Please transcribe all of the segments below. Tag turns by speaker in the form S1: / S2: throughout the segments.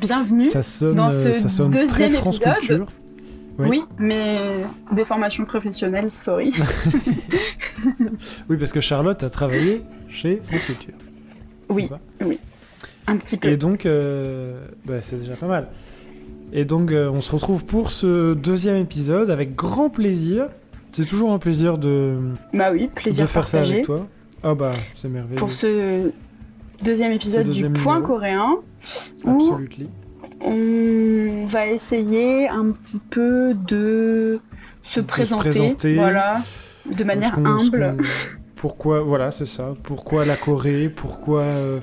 S1: Bienvenue
S2: Ça sonne,
S1: dans
S2: euh,
S1: ce
S2: ça sonne
S1: deuxième
S2: très France
S1: épisode.
S2: Culture. Oui.
S1: Oui. mais des formations professionnelles, sorry.
S2: Oui, parce que Charlotte a travaillé chez France Culture.
S1: oui, oui. Un petit peu.
S2: Et donc, euh, bah, c'est déjà pas mal. Et donc, euh, on se retrouve pour ce deuxième épisode avec grand plaisir. C'est toujours un plaisir de,
S1: Bah oui, plaisir
S2: de faire ça avec toi. Ah bah, c'est merveilleux.
S1: Pour ce deuxième épisode
S2: deuxième
S1: du Point
S2: numéro.
S1: coréen,
S2: Absolutely.
S1: on va essayer un petit peu de se
S2: De se
S1: présenter, voilà, de manière humble.
S2: Pourquoi, voilà, c'est ça. Pourquoi la Corée? Pourquoi, euh,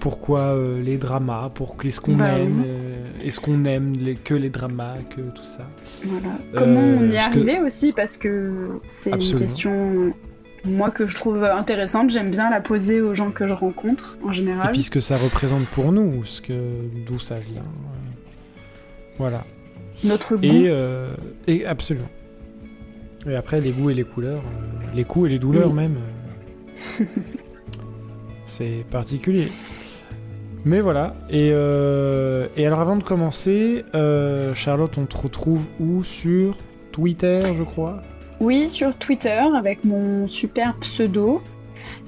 S2: pourquoi euh, les dramas? Pour est-ce qu'on
S1: Bah
S2: aime? euh, Est-ce qu'on aime les, que les dramas, que tout ça?
S1: Voilà. Comment on y est
S2: que-
S1: arrivé aussi? Parce que c'est une question, moi, que je trouve intéressante. J'aime bien la poser aux gens que je rencontre, en
S2: Et
S1: général.
S2: puis ce que ça représente pour nous, ce que d'où ça vient. Voilà.
S1: Notre goût.
S2: Et, euh, et absolument. Et après, les goûts et les couleurs, euh, les coups et les douleurs
S1: Oui.
S2: même. euh, c'est particulier. Mais voilà. Et, euh, et alors, avant de commencer, Charlotte, on te retrouve où? Sur Twitter, je crois?
S1: Oui, sur Twitter, avec mon super pseudo,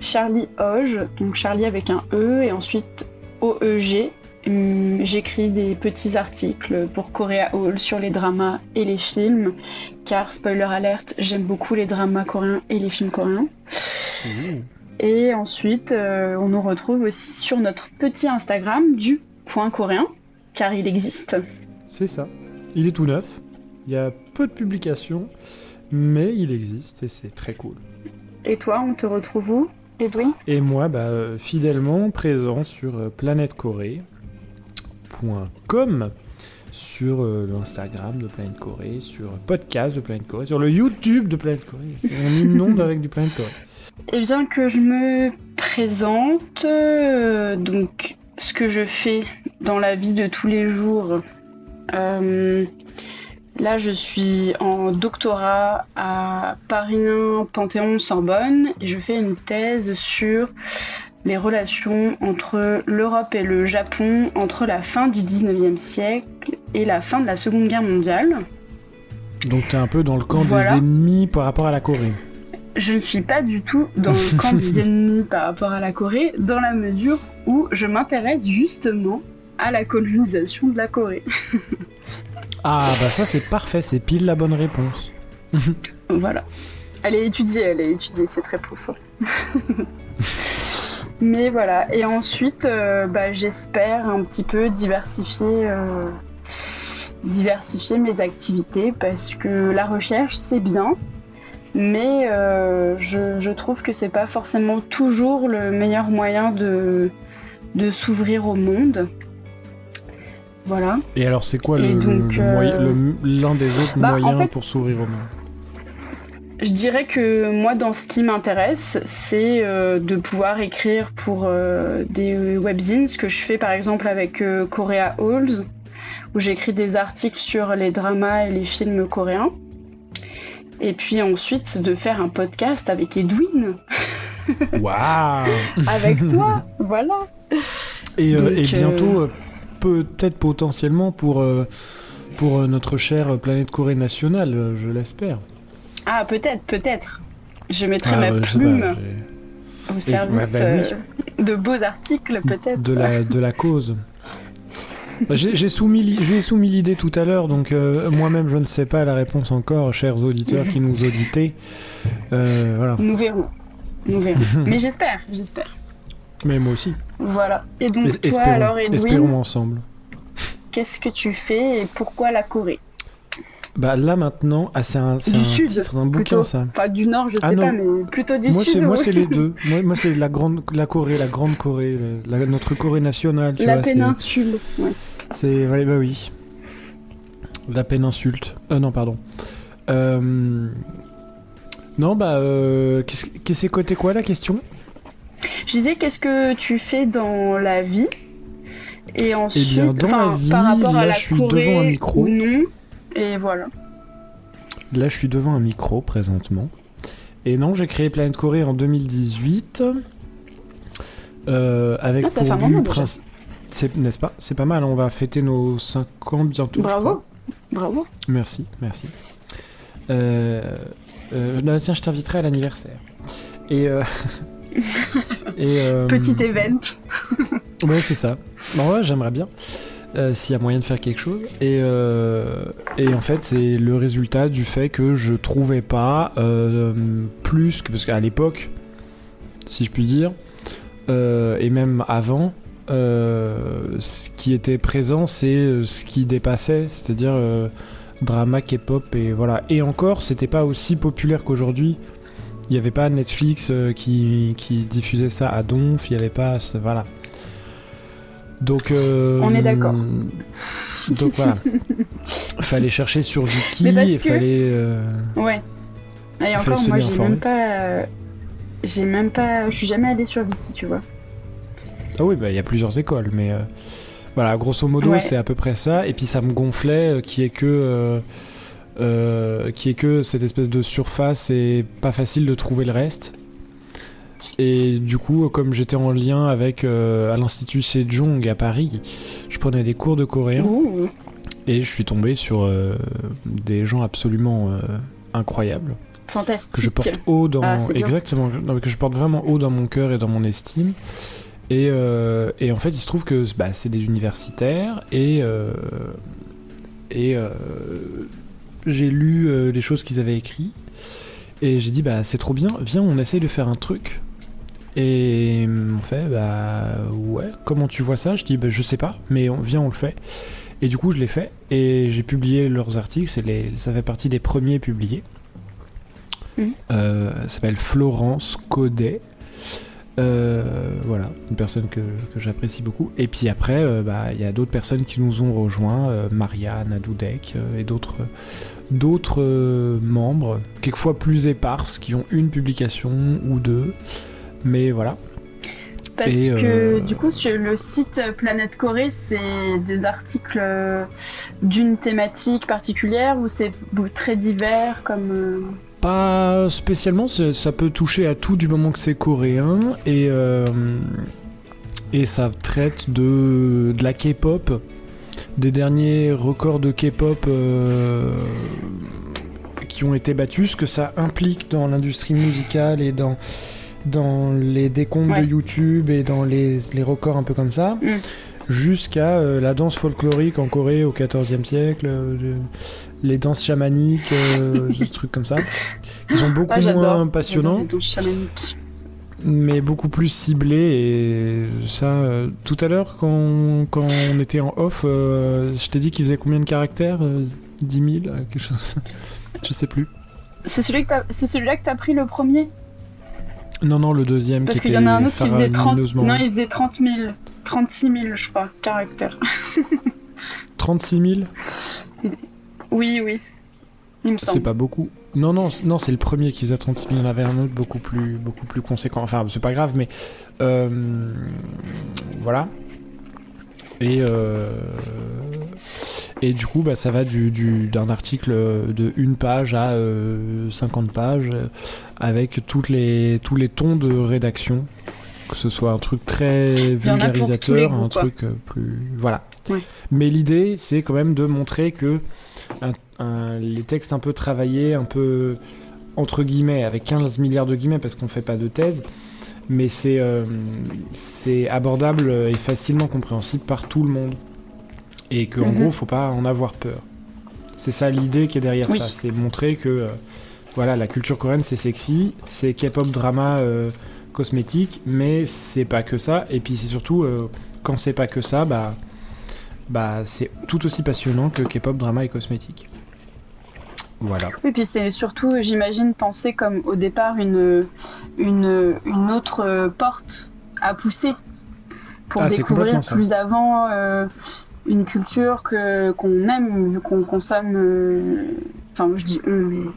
S1: Charlie Hoge, donc Charlie avec un E, et ensuite OEG. Hum, J'écris des petits articles pour Korea Hall sur les dramas et les films, car, spoiler alerte, j'aime beaucoup les dramas coréens et les films coréens. Et ensuite, euh, on nous retrouve aussi sur notre petit Instagram du point coréen, car il existe.
S2: C'est ça. Il est tout neuf. Il y a peu de publications, mais il existe et c'est très cool.
S1: Et toi, on te retrouve où, Edwin?
S2: Et moi, bah, fidèlement présent sur euh, planètecorée.com, sur euh, l'Instagram de Planète Corée, sur euh, podcast de Planète Corée, sur le YouTube de Planète Corée. On inonde avec du Planète Corée.
S1: Eh bien que je me présente, euh, donc ce que je fais dans la vie de tous les jours. euh, là, je suis en doctorat à Paris 1 Panthéon Sorbonne et je fais une thèse sur les relations entre l'Europe et le Japon entre la fin du 19e siècle et la fin de la Seconde Guerre mondiale.
S2: Donc t'es un peu dans le camp
S1: Voilà.
S2: des ennemis par rapport à la Corée.
S1: je ne suis pas du tout dans le camp des ennemis par rapport à la Corée, dans la mesure où je m'intéresse justement à la colonisation de la Corée.
S2: Ah bah ça c'est parfait, c'est pile la bonne réponse.
S1: Voilà. Elle est étudiée, elle est étudiée cette réponse. Mais voilà. Et ensuite, euh, bah, j'espère un petit peu diversifier, euh, diversifier mes activités parce que la recherche c'est bien, mais euh, je, je trouve que c'est pas forcément toujours le meilleur moyen de, de s'ouvrir au monde. Voilà.
S2: Et alors c'est quoi le-
S1: euh,
S2: l'un des autres
S1: bah, en
S2: moyens
S1: fait-
S2: pour s'ouvrir au monde?
S1: Je dirais que moi, dans ce qui m'intéresse, c'est euh, de pouvoir écrire pour euh, des webzines, ce que je fais par exemple avec euh, Korea Halls, où j'écris des articles sur les dramas et les films coréens. Et puis ensuite de faire un podcast avec Edwin,
S2: Waouh
S1: avec toi, voilà.
S2: Et,
S1: Donc,
S2: et bientôt, peut-être potentiellement pour, euh, pour euh, notre chère planète Corée nationale, euh, je l'espère.
S1: Ah, peut-être, peut-être. Je mettrai
S2: Ah,
S1: ma plume
S2: pas,
S1: au service
S2: bah oui.
S1: de beaux articles, peut-être.
S2: de la, de la cause. Bah, J'ai soumis, j'ai soumis l'idée tout à l'heure, donc euh, moi-même je ne sais pas la réponse encore, chers auditeurs qui nous auditez. Euh, voilà.
S1: Nous verrons. Nous verrons. Mais j'espère, j'espère.
S2: Mais moi aussi.
S1: Voilà. Et donc,
S2: Es-
S1: toi,
S2: espérons,
S1: alors, Edwin,
S2: espérons ensemble.
S1: qu'est-ce que tu fais et pourquoi la Corée?
S2: Bah là maintenant, ah, c'est un, c'est un
S1: Sud,
S2: titre d'un bouquin ça.
S1: Pas du Nord, je sais
S2: Ah, non.
S1: pas, mais plutôt du
S2: Moi
S1: Sud.
S2: c'est moi c'est les deux. Moi, moi c'est la grande la Corée, la grande Corée, la- la- notre Corée nationale. Tu
S1: La
S2: vois,
S1: péninsule.
S2: C'est ouais, bah oui. La péninsule. Euh, non, pardon. Euh... Non, bah, euh... qu'est-ce que c'est côté quoi la question?
S1: Je disais, qu'est-ce que tu fais dans la vie Et ensuite,
S2: Eh bien, dans la vie,
S1: par rapport
S2: là,
S1: à la
S2: je suis
S1: Corée
S2: devant un micro.
S1: non. Et voilà.
S2: Là, je suis devant un micro présentement. Et non, j'ai créé Planète Corée en 2018. Euh, avec
S1: Ah, ça
S2: pour but c'est n'est-ce pas? C'est pas mal. On va fêter nos 5 ans bientôt.
S1: Bravo. Bravo.
S2: Merci, merci. Euh, euh, non, tiens, je t'inviterai à l'anniversaire. Et, et euh,
S1: Petit event.
S2: Ouais, c'est ça. Bon, ouais, j'aimerais bien. euh, S'il y a moyen de faire quelque chose. Et, euh, et en fait, c'est le résultat du fait que je trouvais pas euh, plus que. Parce qu'à l'époque, si je puis dire, et même avant, ce qui était présent, c'est ce qui dépassait, c'est-à-dire drama, K-pop, et voilà. Et encore, c'était pas aussi populaire qu'aujourd'hui. Il n'y avait pas Netflix euh, qui, qui diffusait ça à donf, il n'y avait pas. Voilà. Donc. euh,
S1: On est d'accord.
S2: Donc voilà. fallait chercher sur
S1: parce
S2: il fallait. euh,
S1: Ouais. Et encore, moi, j'ai même pas. euh, J'ai même pas. Je suis jamais allée sur Viki, tu vois.
S2: Ah oui, bah, il y a plusieurs écoles, mais euh, voilà, grosso modo,
S1: Ouais.
S2: c'est à peu près ça. Et puis ça me gonflait qui est que euh, qui est que cette espèce de surface et pas facile de trouver le reste. Et du coup, comme j'étais en lien avec euh, à l'institut Sejong à Paris, je prenais des cours de coréen et je suis tombé sur euh, des gens absolument incroyables que
S1: Fantastique.
S2: je porte haut dans
S1: Ah,
S2: exactement que je porte vraiment haut dans mon cœur et dans mon estime et, et en fait il se trouve que bah, c'est des universitaires et et j'ai lu euh, les choses qu'ils avaient écrites et j'ai dit bah c'est trop bien viens on essaye de faire un truc et on fait bah ouais comment tu vois ça? Je dis bah je sais pas mais on, viens on le fait et du coup je l'ai fait et j'ai publié leurs articles c'est les, ça fait partie des premiers publiés
S1: Mhm.
S2: euh, elle s'appelle Florence Codet. Euh, voilà, une personne que, que j'apprécie beaucoup. Et puis après, euh, bah, il y a d'autres personnes qui nous ont rejoints, euh, Maria, Nadoudek et d'autres d'autres euh, membres, quelquefois plus éparses, qui ont une publication ou deux. Mais voilà.
S1: Parce
S2: Et,
S1: que
S2: euh,
S1: du coup, sur le site Planète Corée, c'est des articles d'une thématique particulière ou c'est très divers comme.
S2: Pas spécialement, ça peut toucher à tout du moment que c'est coréen et, euh, et ça traite de, de la K-pop, des derniers records de K-pop euh, qui ont été battus, ce que ça implique dans l'industrie musicale et dans, dans les décomptes
S1: Ouais.
S2: de YouTube et dans les, les records un peu comme ça.
S1: Mm.
S2: Jusqu'à euh, la danse folklorique en Corée au XIVe siècle, euh, les danses chamaniques, euh, des trucs comme ça, qui sont beaucoup
S1: Ah,
S2: moins passionnants,
S1: j'adore les danses chamaniques.
S2: mais beaucoup plus ciblés. Et ça, euh, tout à l'heure, quand, quand on était en off, euh, je t'ai dit qu'il faisait combien de caractères euh, 10 000 euh, quelque chose Je sais plus.
S1: C'est celui celui-là que t'as pris le premier?
S2: Non, non, le deuxième
S1: Parce
S2: qui
S1: qu'il y en a un autre qui faisait 30.
S2: faramineusement
S1: Non, il faisait 30 000. 36 000, je crois, caractères.
S2: 36 000
S1: Oui, oui. Il me
S2: C'est pas beaucoup. Non, non, non, c'est le premier qui faisait 36 000. Il y en avait un autre beaucoup plus, beaucoup plus conséquent. Enfin, c'est pas grave, mais euh, voilà. Et euh, Et du coup, bah, ça va du, du- d'un article de une page à euh, 50 pages, euh, avec toutes les, tous les tons de rédaction. Que ce soit un truc très vulgarisateur,
S1: goûts,
S2: un truc euh, plus. Voilà.
S1: Ouais.
S2: Mais l'idée, c'est quand même de montrer que un- un- les textes un peu travaillés, un peu entre guillemets, avec 15 milliards de guillemets, parce qu'on fait pas de thèse, mais c'est euh, c'est abordable et facilement compréhensible par tout le monde. Et qu'en
S1: Mhm.
S2: gros, faut pas en avoir peur. C'est ça l'idée qui est derrière
S1: Oui.
S2: ça, c'est montrer que euh, voilà, la culture coréenne c'est sexy, c'est K-pop drama euh, cosmétique, mais c'est pas que ça. Et puis c'est surtout euh, quand c'est pas que ça, bah bah c'est tout aussi passionnant que K-pop drama et cosmétique. Voilà.
S1: Oui, puis c'est surtout, j'imagine, penser comme au départ une, une, une autre euh, porte à pousser pour
S2: Ah,
S1: découvrir
S2: ça.
S1: plus avant euh, une culture que qu'on aime, vu qu'on consomme. euh, Enfin, je dis on, mais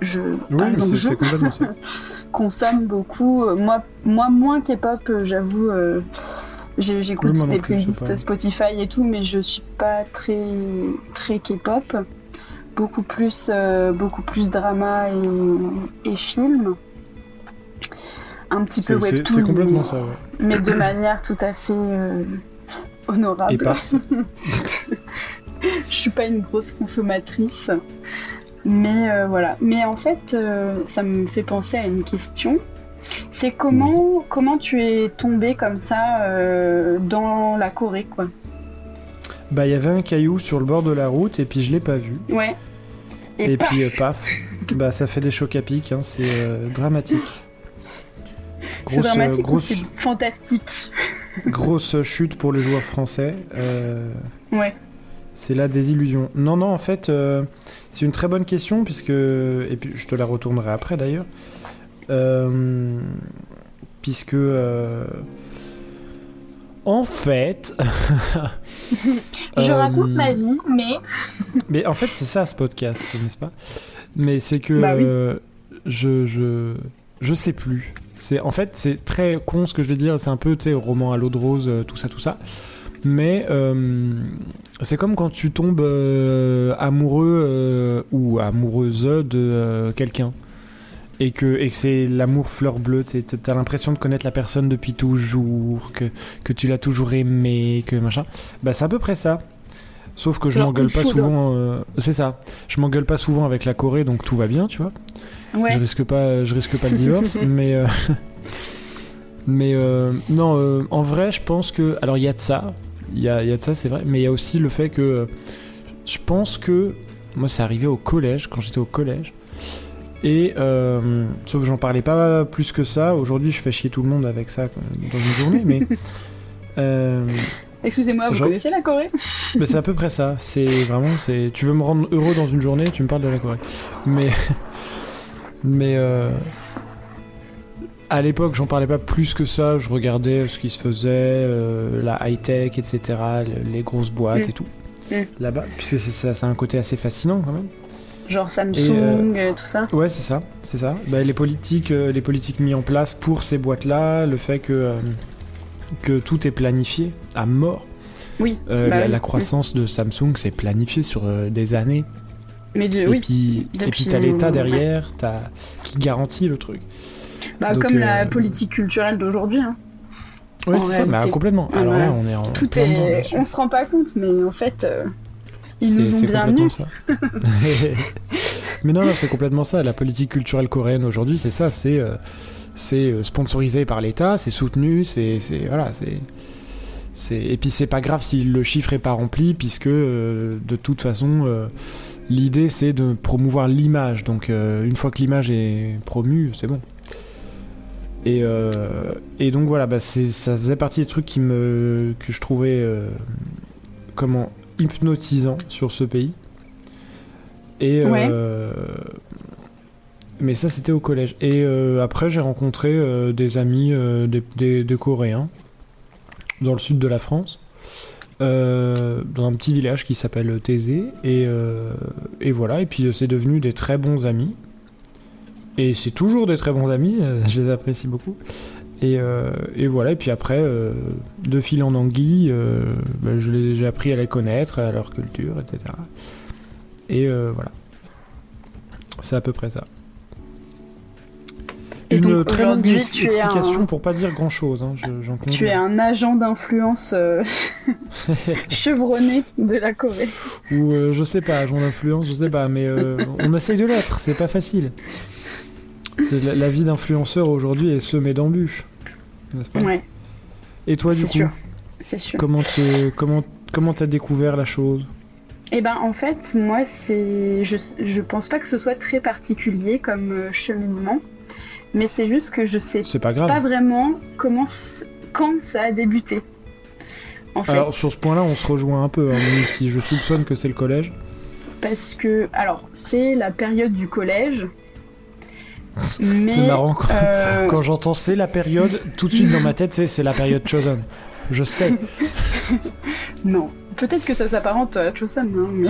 S1: je, par exemple, consomme beaucoup. Euh, Moi, moi moins K-pop, euh, j'avoue. euh, J'écoute
S2: Oui,
S1: des playlists Spotify et tout, mais je suis pas très très K-pop. Beaucoup plus, euh, beaucoup plus drama et, et film. Un petit peu webtoon,
S2: c'est complètement
S1: mais,
S2: ça, ouais.
S1: mais de manière tout à fait euh, honorable.
S2: Éparse.
S1: Je suis pas une grosse consommatrice. Mais euh, voilà. Mais en fait, euh, ça me fait penser à une question. C'est comment, comment tu es tombé comme ça euh, dans la Corée, quoi?
S2: Bah, il y avait un caillou sur le bord de la route et puis je l'ai pas vu.
S1: Ouais.
S2: Et,
S1: paf,
S2: puis, paf, bah, ça fait des chocs à pic, hein, c'est dramatique.
S1: c'est
S2: Grosse,
S1: dramatique
S2: grosse,
S1: c'est fantastique?
S2: grosse chute pour les joueurs français.
S1: Ouais.
S2: C'est la désillusion. Non, non, en fait, euh, c'est une très bonne question, puisque. Et puis, je te la retournerai après d'ailleurs. Euh, puisque. euh, En fait.
S1: Je raconte ma vie, mais
S2: Mais en fait, c'est ça ce podcast, n'est-ce pas? Mais c'est que
S1: Bah oui.
S2: je, je je sais plus. C'est en fait c'est très con ce que je vais dire. C'est un peu tu sais roman à l'eau de rose, tout ça, tout ça. Mais euh, c'est comme quand tu tombes euh, amoureux euh, ou amoureuse de quelqu'un. Et que, et que c'est l'amour fleur bleue, tu t'as l'impression de connaître la personne depuis toujours, que, que tu l'as toujours aimé, que machin. Bah c'est à peu près ça. Sauf que je m'engueule pas souvent. euh, c'est ça. Je m'engueule pas souvent avec la Corée, donc tout va bien, tu vois.
S1: ouais.
S2: Je risque pas, je risque pas le divorce, mais euh, mais euh, non. en vrai, je pense que alors il y a de ça, il y a, y a de ça, c'est vrai, mais il y a aussi le fait que euh, je pense que moi, c'est arrivé au collège quand j'étais au collège. Et euh, sauf que j'en parlais pas plus que ça. Aujourd'hui, je fais chier tout le monde avec ça quoi, dans une journée, mais euh,
S1: Excusez-moi, vous
S2: Genre-
S1: connaissez la Corée?
S2: Mais c'est à peu près ça. C'est vraiment, c'est. Tu veux me rendre heureux dans une journée, tu me parles de la Corée. Mais, mais euh, à l'époque, j'en parlais pas plus que ça. Je regardais ce qui se faisait, euh, la high tech, etc., le- les grosses boîtes
S1: Mm.
S2: et tout.
S1: Mm.
S2: Là-bas, puisque c'est ça, c'est un côté assez fascinant quand même.
S1: Genre Samsung,
S2: Et, euh,
S1: euh, tout ça
S2: Ouais, c'est ça, c'est ça. Bah, les politiques, euh, les politiques mis en place pour ces boîtes-là, le fait que euh, que tout est planifié à mort.
S1: Oui.
S2: Euh,
S1: bah
S2: la,
S1: oui.
S2: la croissance de Samsung, c'est planifié sur euh, des années.
S1: Mais de,
S2: Et
S1: oui.
S2: puis, et
S1: Depuis
S2: puis t'as l'État derrière, t'as qui garantit le truc.
S1: Bah,
S2: donc,
S1: comme
S2: euh,
S1: la politique culturelle d'aujourd'hui. Hein. En
S2: c'est ça, bah, complètement. Alors là, on est en
S1: Tout
S2: plein dedans, bien
S1: est.
S2: sûr.
S1: On se rend pas compte, mais en fait, euh, ils nous ont bien nus.
S2: Mais non, non, c'est complètement ça. La politique culturelle coréenne aujourd'hui, c'est ça. C'est euh, c'est euh, sponsorisé par l'État, c'est soutenu, c'est voilà, c'est c'est et puis c'est pas grave si le chiffre est pas rempli puisque euh, de toute façon euh, l'idée c'est de promouvoir l'image. Donc euh, une fois que l'image est promue, c'est bon. Et, euh, et donc voilà, bah, ça faisait partie des trucs qui me, que je trouvais euh, comment hypnotisant sur ce pays. Et
S1: Ouais.
S2: euh, mais ça c'était au collège. Et euh, après j'ai rencontré des amis des, des- des Coréens dans le sud de la France, euh, dans un petit village qui s'appelle Thésée. Et, euh, et voilà, et puis c'est devenu des très bons amis. Et c'est toujours des très bons amis, euh, je les apprécie beaucoup. Et, euh, et voilà, et puis après, euh, de fil en anguille, euh, bah, je les- j'ai appris à les connaître, à leur culture, etc. Et voilà. C'est à peu près ça.
S1: Et
S2: Une très longue explication
S1: un-
S2: pour pas dire grand chose. Hein, je-
S1: Tu es un agent d'influence chevronné de la Corée.
S2: Ou je sais pas, agent d'influence, je sais pas, mais on essaye de l'être, c'est pas facile. La, la vie d'influenceur aujourd'hui est semée d'embûches, n'est-ce pas
S1: Ouais,
S2: Et toi, du coup.
S1: C'est sûr.
S2: comment te- comment comment t'as découvert la chose?
S1: Eh ben en fait, moi c'est je je pense pas que ce soit très particulier comme euh, cheminement, mais c'est juste que je sais
S2: pas grave.
S1: pas vraiment comment quand ça a débuté. En fait,
S2: Alors sur ce point-là, on se rejoint un peu, hein, même si je soupçonne que c'est le collège.
S1: parce que alors c'est la période du collège.
S2: C'est marrant quand,
S1: euh,
S2: quand j'entends c'est la période, tout de suite dans ma tête, c'est c'est la période chosen. Je sais.
S1: Non, peut-être que ça s'apparente à Chosun, hein, mais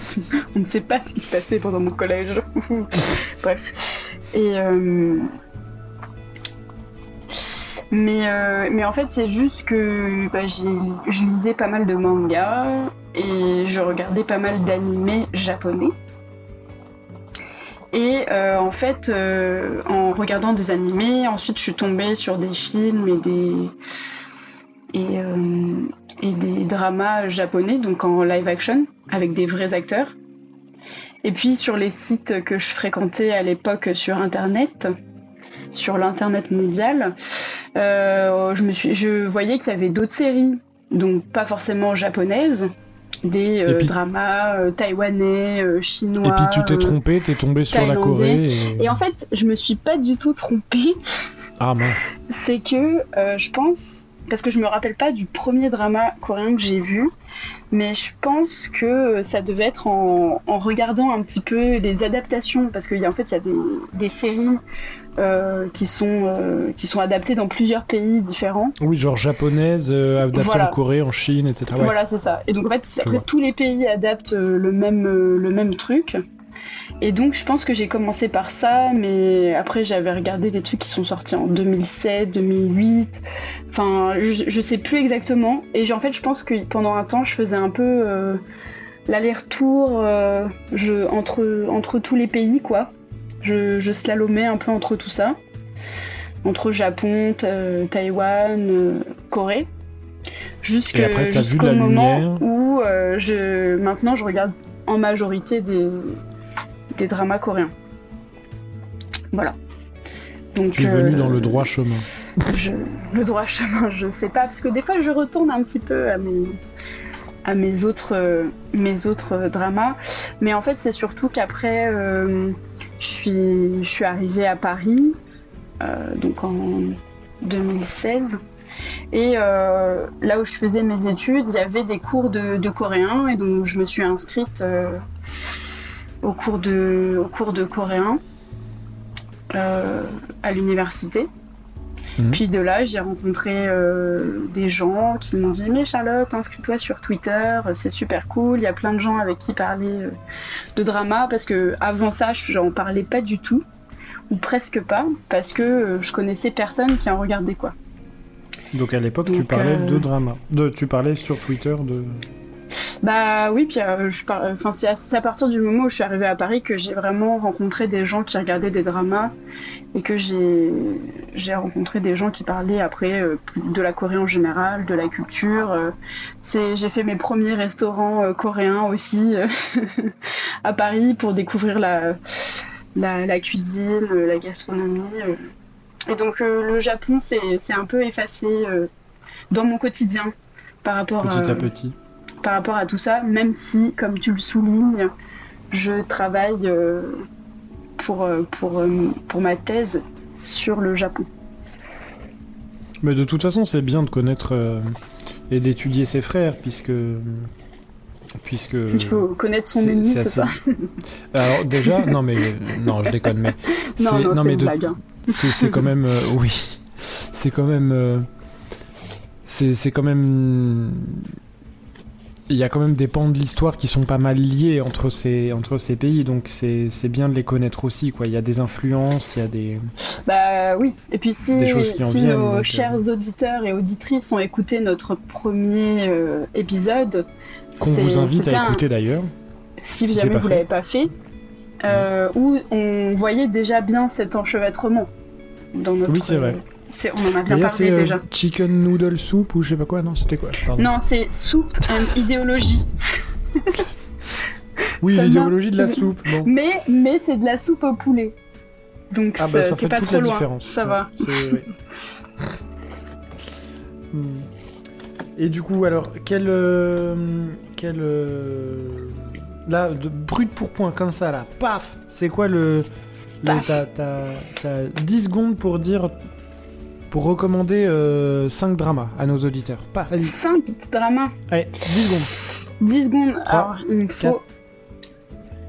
S1: on ne sait pas ce qui se passait pendant mon collège. Bref. Et euh, mais euh, mais en fait c'est juste que bah, j'ai- je lisais pas mal de mangas et je regardais pas mal d'animés japonais. Et euh, en fait, euh, en regardant des animés, ensuite je suis tombée sur des films et des et, euh, et des dramas japonais, donc en live action, avec des vrais acteurs. Et puis sur les sites que je fréquentais à l'époque sur Internet, sur l'internet mondial, je, me suis, je voyais qu'il y avait d'autres séries, donc pas forcément japonaises, des euh,
S2: puis-
S1: dramas euh, taïwanais, euh, chinois.
S2: Et puis tu t'es trompé, t'es tombé sur la. Corée. Et...
S1: Et en fait, je me suis pas du tout trompée.
S2: Ah mince.
S1: c'est que je pense, parce que je me rappelle pas du premier drama coréen que j'ai vu, mais je pense que ça devait être en, en regardant un petit peu les adaptations, parce qu'en fait il y a des, des séries euh, qui, sont, euh, qui sont adaptées dans plusieurs pays différents.
S2: Oui, genre japonaise, euh, adaptée
S1: Voilà.
S2: en Corée, en Chine, etc. Ouais.
S1: Voilà, c'est ça. Et donc en fait, après tous les pays adaptent euh, le même, euh, le même truc. Et donc je pense que j'ai commencé par ça, mais après j'avais regardé des trucs qui sont sortis en 2007, 2008. Enfin, je, je sais plus exactement. Et en fait, je pense que pendant un temps, je faisais un peu l'aller-retour euh, entre, entre tous les pays, quoi. Je, je slalomais un peu entre tout ça. Entre Japon, Ta- Taïwan, euh, Corée. Jusque- jusqu'au moment
S2: lumière?
S1: où euh, je, maintenant je regarde en majorité des, des dramas coréens. Voilà. Donc,
S2: Tu es venu
S1: euh,
S2: dans le droit chemin.
S1: je, le droit chemin, je sais pas, parce que des fois je retourne un petit peu à mes, à mes autres, mes autres dramas, mais en fait c'est surtout qu'après euh, je suis, arrivée à Paris, euh, donc en 2016. Et euh, là où je faisais mes études, il y avait des cours de, coréen, et donc je me suis inscrite euh, au, cours de, coréen à l'université.
S2: Mhm.
S1: Puis de là, j'ai rencontré euh, des gens qui m'ont dit Mais Charlotte, inscris-toi sur Twitter, c'est super cool. Il y a plein de gens avec qui parler euh, de drama parce que avant ça, j'en parlais pas du tout ou presque pas parce que euh, je connaissais personne qui en regardait quoi.
S2: Donc à l'époque, tu parlais de drama. De, tu parlais sur Twitter de.
S1: Bah oui, puis euh, je par- enfin, c'est à, partir du moment où je suis arrivée à Paris que j'ai vraiment rencontré des gens qui regardaient des dramas et que j'ai j'ai rencontré des gens qui parlaient après euh, de la Corée en général, de la culture. euh. c'est j'ai fait mes premiers restaurants euh, coréens aussi euh, à Paris pour découvrir la la, la cuisine, euh, la gastronomie. euh. Et donc euh, le Japon c'est c'est un peu effacé euh, dans mon quotidien par rapport
S2: Petit
S1: à
S2: à petit.
S1: Par rapport à tout ça, même si, comme tu le soulignes, je travaille euh, pour, euh, pour, euh, pour ma thèse sur le Japon.
S2: Mais de toute façon, c'est bien de connaître euh, et d'étudier ses frères, puisque. Puisque.
S1: Il faut connaître son ennemi,
S2: c'est assez-
S1: ça
S2: Alors déjà, non mais non, je déconne, mais
S1: Non,
S2: mais de-
S1: hein.
S2: c'est c'est quand même euh, oui, c'est quand même euh, c'est c'est quand même il y a quand même des pans de l'histoire qui sont pas mal liés entre ces, entre ces pays, donc c'est bien de les connaître aussi. Quoi. Il y a des influences, il y a des.
S1: Bah oui, et puis si, si nos
S2: euh,
S1: chers auditeurs et auditrices ont écouté notre premier euh, épisode,
S2: qu'on vous invite à écouter d'ailleurs,
S1: si, jamais vous l'avez pas fait, euh, où on voyait déjà bien cet enchevêtrement dans notre.
S2: Oui, c'est vrai
S1: on en a bien parlé
S2: euh,
S1: déjà.
S2: chicken noodle soup ou je sais pas quoi, non, c'était quoi
S1: Non, c'est soup and idéologie.
S2: oui, l'idéologie de la soupe.
S1: Mais, mais c'est de la soupe au poulet. Donc
S2: ah bah, ça fait
S1: pas
S2: toute
S1: trop
S2: la
S1: loin.
S2: différence.
S1: Ça va.
S2: Hmm. Et du coup, alors, quel. Euh, quel euh, là, de brut pour point, comme ça, là, paf C'est quoi le. T'as 10 secondes pour dire pour recommander 5 euh, dramas à nos auditeurs. Pas, vas-y.
S1: 5 dramas
S2: Allez, 10 secondes.
S1: 10 secondes. Alors, il faut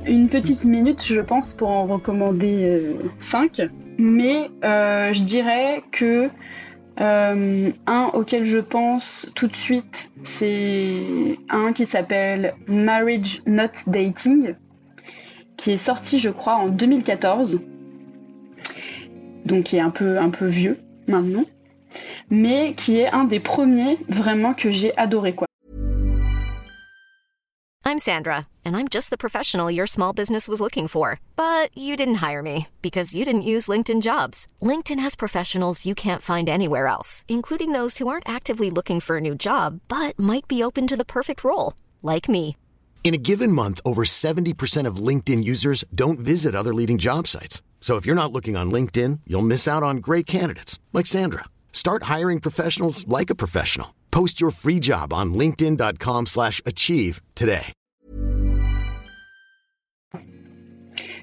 S1: une petite minute, je pense, pour en recommander 5. Euh, Mais euh, je dirais que un auquel je pense tout de suite, c'est un qui s'appelle Marriage Not Dating, qui est sorti, je crois, en 2014. Donc qui est un peu, un peu vieux maintenant, mais qui est un des premiers vraiment que j'ai adoré quoi.
S3: I'm Sandra, and I'm just the professional your small business was looking for. But you didn't hire me because you didn't use LinkedIn jobs. LinkedIn has professionals you can't find anywhere else, including those who aren't actively looking for a new job but might be open to the perfect role, like me.
S4: In a given month, over 70% of LinkedIn users don't visit other leading job sites. So if you're not looking on LinkedIn, you'll miss out on great candidates like Sandra. Start hiring professionals like a professional. Post your free job on linkedin.com/achieve today.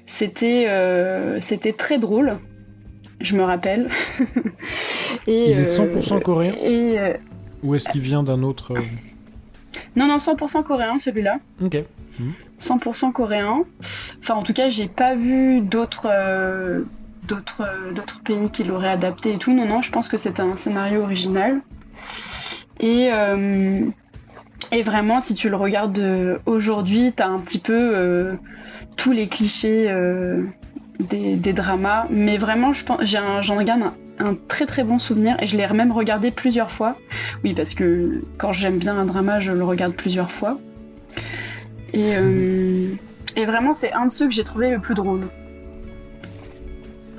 S1: C'était euh, c'était très drôle. Je me rappelle.
S2: et, Il est 100% euh, coréen.
S1: Et euh,
S2: Ou est-ce qu'il vient d'un autre
S1: Non non, 100% coréen celui-là.
S2: OK.
S1: 100% coréen. Enfin, en tout cas, j'ai pas vu d'autres euh, euh, d'autres pays qui l'auraient adapté et tout. Non, non, je pense que c'est un scénario original. Et euh, et vraiment, si tu le regardes aujourd'hui, t'as un petit peu tous les clichés des, dramas. Mais vraiment, je regarde un, un, très très bon souvenir et je l'ai même regardé plusieurs fois. Oui, parce que quand j'aime bien un drama, je le regarde plusieurs fois. Et, euh, et vraiment, c'est un de ceux que j'ai trouvé le plus drôle.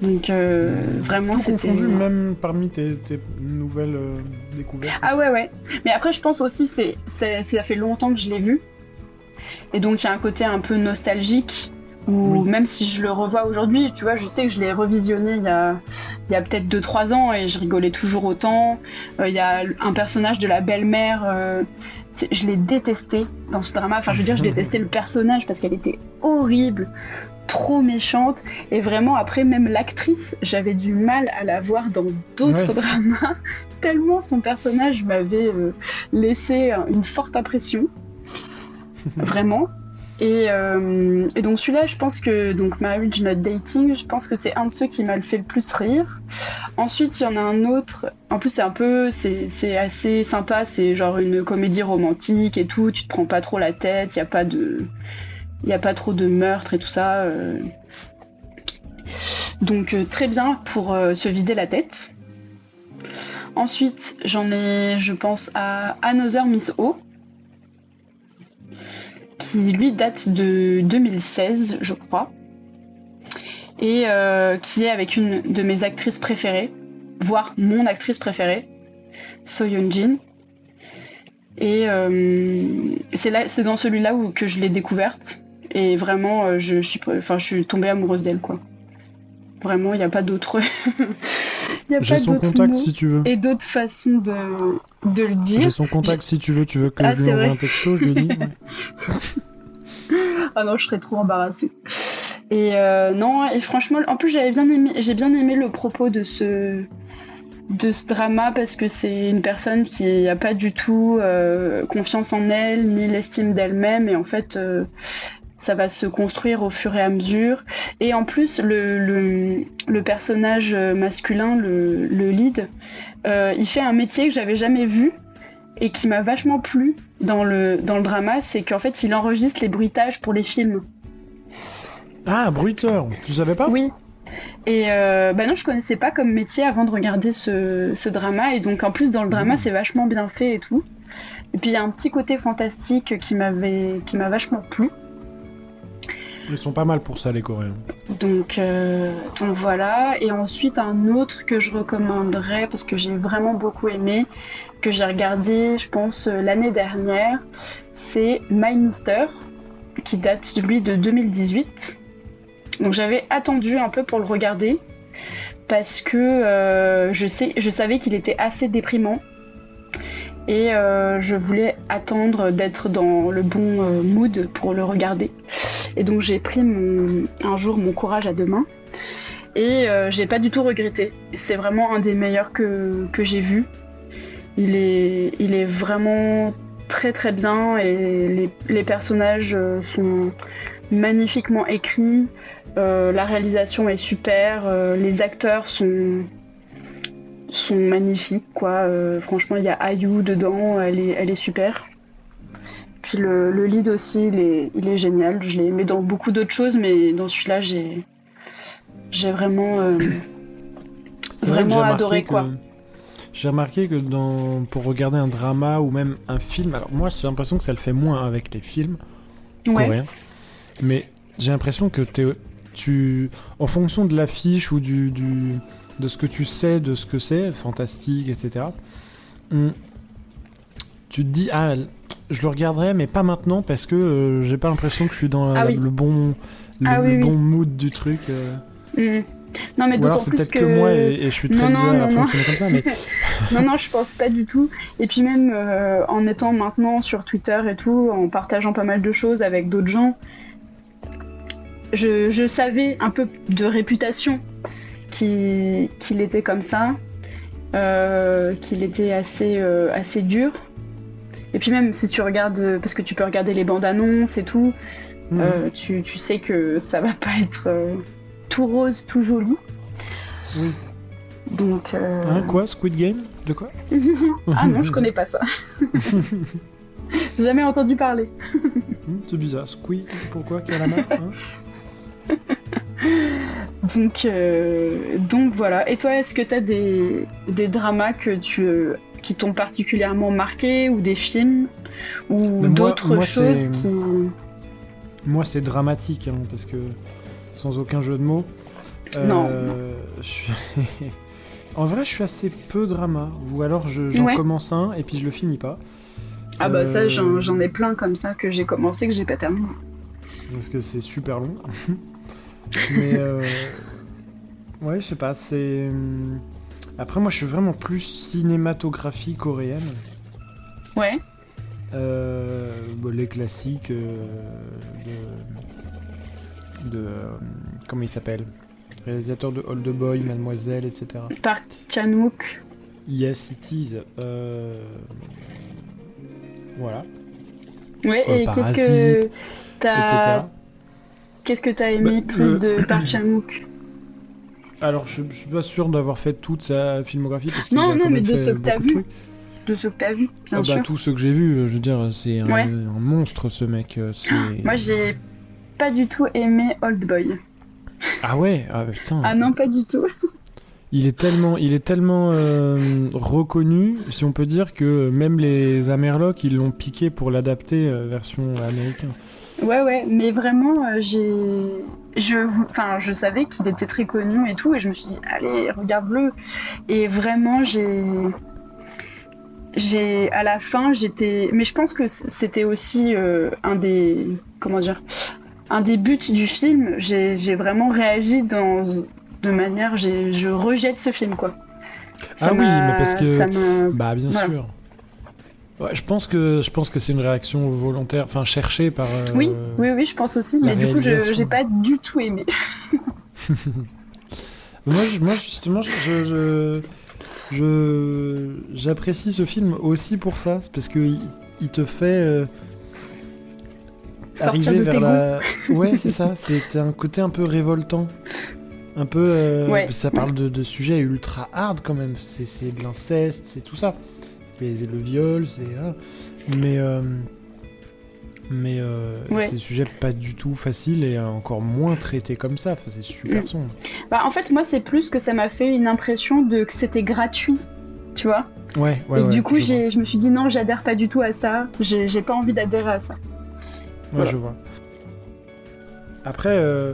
S1: Donc euh, vraiment,
S2: c'était. confondu même parmi tes, nouvelles euh, découvertes.
S1: Ah ouais ouais. Mais après, je pense aussi c'est ça fait longtemps que je l'ai vu. Et donc il y a un côté un peu nostalgique ou même si je le revois aujourd'hui, tu vois, je sais que je l'ai revisionné il y a, il y a peut-être 2-3 ans et je rigolais toujours autant. il y a un personnage de la belle-mère je l'ai détesté dans ce drama. Enfin, je veux dire, je détestais le personnage parce qu'elle était horrible, trop méchante. Et vraiment, après, même l'actrice, j'avais du mal à la voir dans d'autres dramas, tellement son personnage m'avait euh, laissé une forte impression. vraiment. Euh, et, donc celui-là, je pense que donc Marriage Not Dating, je pense que c'est un de ceux qui m'a fait le plus rire. Ensuite, il y en a un autre. En plus, c'est un peu, c'est assez sympa. C'est genre une comédie romantique et tout. Tu te prends pas trop la tête. Il y a pas de, il y a pas trop de meurtre et tout ça. Euh. Donc euh, très bien pour se vider la tête. Ensuite, j'en ai, je pense à Another Miss O qui lui date de 2016, je crois, et euh, qui est avec une de mes actrices préférées, voire mon actrice préférée, So Jin. Et euh, c'est dans celui-là que je l'ai découverte. Et vraiment, euh, je suis tombée amoureuse d'elle, quoi. Vraiment, il n'y a pas d'autre.
S2: J'ai son contact si tu veux.
S1: Et d'autres façons de, de le dire.
S2: J'ai son contact si tu veux. Tu veux que
S1: ah,
S2: je lui envoie un texto Je lui dis.
S1: ah non, je serais trop embarrassée. Et euh, non, et franchement, en plus j'avais bien aimé, j'ai bien aimé le propos de ce de ce drama parce que c'est une personne qui n'a pas du tout euh, confiance en elle ni l'estime d'elle-même et en fait euh, ça va se construire au fur et à mesure. Et en plus, le, le, personnage masculin, le, le lead, il fait un métier que j'avais jamais vu et qui m'a vachement plu dans le, dans le drama, c'est qu'en fait, il enregistre les bruitages pour les films.
S2: Ah, bruiteur, tu savais pas?
S1: Oui. Et euh, bah non, je connaissais pas comme métier avant de regarder ce, ce drama, et donc en plus, dans le drama,
S2: Mhm.
S1: c'est vachement bien fait et tout. Et puis, il y a un petit côté fantastique qui m'avait qui m'a vachement plu.
S2: Ils sont pas mal pour ça, les Coréens.
S1: Donc, euh, donc voilà. Et ensuite, un autre que je recommanderais, parce que j'ai vraiment beaucoup aimé, que j'ai regardé, je pense, euh, l'année dernière, c'est My Mister, qui date, lui, de 2018. Donc j'avais attendu un peu pour le regarder, parce que euh, je savais qu'il était assez déprimant. Et euh, je voulais attendre d'être dans le bon euh, mood pour le regarder. Et donc j'ai pris mon, un jour mon courage à deux mains. Et euh, j'ai pas du tout regretté. C'est vraiment un des meilleurs que, que j'ai vu. Il est, il est vraiment très très bien et les, les personnages sont magnifiquement écrits. La réalisation est super. les acteurs sont, sont magnifiques. Quoi. Euh, franchement, il y a Ayu dedans. Elle est, elle est super. Puis le, le lead aussi, il est, il est génial. Je l'ai aimé dans beaucoup d'autres choses, mais dans celui-là, j'ai, j'ai vraiment, euh,
S2: vrai
S1: vraiment adoré
S2: que-
S1: quoi.
S2: J'ai remarqué que dans, pour regarder un drama ou même un film, alors moi j'ai l'impression que ça le fait moins avec les films
S1: Ouais.
S2: coréens, mais j'ai l'impression que tu, en fonction de l'affiche ou du, du, de ce que tu sais de ce que c'est, fantastique, etc., on- tu te dis, ah, je le regarderai, mais pas maintenant parce que euh, j'ai pas l'impression que je suis dans
S1: Ah
S2: la- le bon, le,
S1: Ah oui,
S2: le
S1: oui.
S2: bon mood du truc. euh.
S1: Mm. Non, mais
S2: Ou alors c'est peut-être
S1: que.
S2: que... moi et, et je suis très
S1: Non, non,
S2: bizarre à
S1: non,
S2: fonctionner comme ça, mais
S1: non, non, je pense pas du tout. Et puis même euh, en étant maintenant sur Twitter et tout, en partageant pas mal de choses avec d'autres gens, je, je savais un peu de réputation qu'il était comme ça, euh, qu'il était assez, euh, assez dur. Et puis même si tu regardes, parce que tu peux regarder les bandes annonces et tout,
S2: Mhm.
S1: euh, tu, tu sais que ça va pas être tout rose, tout joli.
S2: Oui.
S1: Donc.
S2: Hein, quoi Squid Game? De quoi?
S1: Ah non, je connais pas ça. Jamais entendu parler.
S2: Hmm, C'est bizarre. Squid, pourquoi? Hein?
S1: Donc, euh, donc voilà. Et toi, est-ce que t'as des, des dramas que tu, qui t'ont particulièrement marqué ou des films ou d'autres choses qui.
S2: Moi, c'est dramatique, hein, parce que sans aucun jeu de mots. euh,
S1: Non.
S2: je suis- en vrai, je suis assez peu drama. Ou alors, je- j'en
S1: Ouais.
S2: commence un et puis je le finis pas.
S1: Ah bah ça,
S2: Euh,
S1: j'en j'en ai plein comme ça que j'ai commencé que j'ai pas terminé.
S2: Parce que c'est super long. Mais euh, ouais, je sais pas, c'est. hum, Après, moi, je suis vraiment plus cinématographie coréenne.
S1: Ouais.
S2: Euh, bon, les classiques euh, de. de euh, comment il s'appelle? Réalisateur de Old Boy, Mademoiselle, etc.
S1: Park Chan-wook.
S2: Yes, it is. Euh, Voilà,
S1: Ouais. Et qu'est-ce que t'as. Qu'est-ce que t'as aimé
S2: Bah,
S1: plus
S2: le-
S1: de Park Chan-wook?
S2: Alors, je, je suis pas sûr d'avoir fait toute sa filmographie parce
S1: Non,
S2: a
S1: non, mais de ce que t'as vu, de ceux que t'as vu, bien
S2: Ah bah,
S1: sûr.
S2: tous ceux que j'ai vus, je veux dire, c'est un,
S1: Ouais.
S2: un monstre ce mec. euh, c'est-
S1: Moi, j'ai pas du tout aimé Old Boy.
S2: Ah ouais, ah putain.
S1: Ah non, pas du tout.
S2: Il est tellement, il est tellement euh, reconnu, si on peut dire que même les Amerlocs, ils l'ont piqué pour l'adapter euh, version américaine.
S1: Ouais, ouais, mais vraiment, euh, j'ai. Je, enfin, je savais qu'il était très connu et tout, et je me suis dit, allez, regarde-le. Et vraiment, j'ai. J'ai. À la fin, j'étais. Mais je pense que c'était aussi un des. Comment dire Un des buts du film. J'ai vraiment réagi dans. De manière. Je rejette ce film, quoi. Ça
S2: Ah oui,
S1: m'a-
S2: mais parce que-
S1: Ça.
S2: Bah bien
S1: Voilà.
S2: sûr. Ouais, je pense que je pense que c'est une réaction volontaire, enfin cherchée par. euh,
S1: Oui, oui, oui, je pense aussi, mais du coup, je j'ai pas du tout aimé.
S2: Moi, je- moi justement, je, j'apprécie ce film aussi pour ça, c'est parce que il, il te fait euh,
S1: Sortir
S2: arriver
S1: de
S2: vers
S1: tes
S2: la. Ouais, c'est ça. C'est un côté un peu révoltant, un peu. euh,
S1: Ouais.
S2: Ça parle de, de sujets ultra hard quand même. C'est c'est de l'inceste, c'est tout ça. les- le viol, c'est. Mais. euh, mais euh,
S1: Ouais.
S2: c'est des sujets pas du tout faciles et encore moins traités comme ça. Enfin, c'est super
S1: Mm.
S2: sombre.
S1: Bah, en fait, moi, c'est plus que ça m'a fait une impression de que c'était gratuit, tu vois.
S2: Ouais, ouais.
S1: et
S2: ouais,
S1: du coup,
S2: je vois.
S1: j'ai, je me suis dit non, j'adhère pas du tout à ça. J'ai, pas envie d'adhérer à ça.
S2: Ouais,
S1: Voilà.
S2: je vois. Après, euh,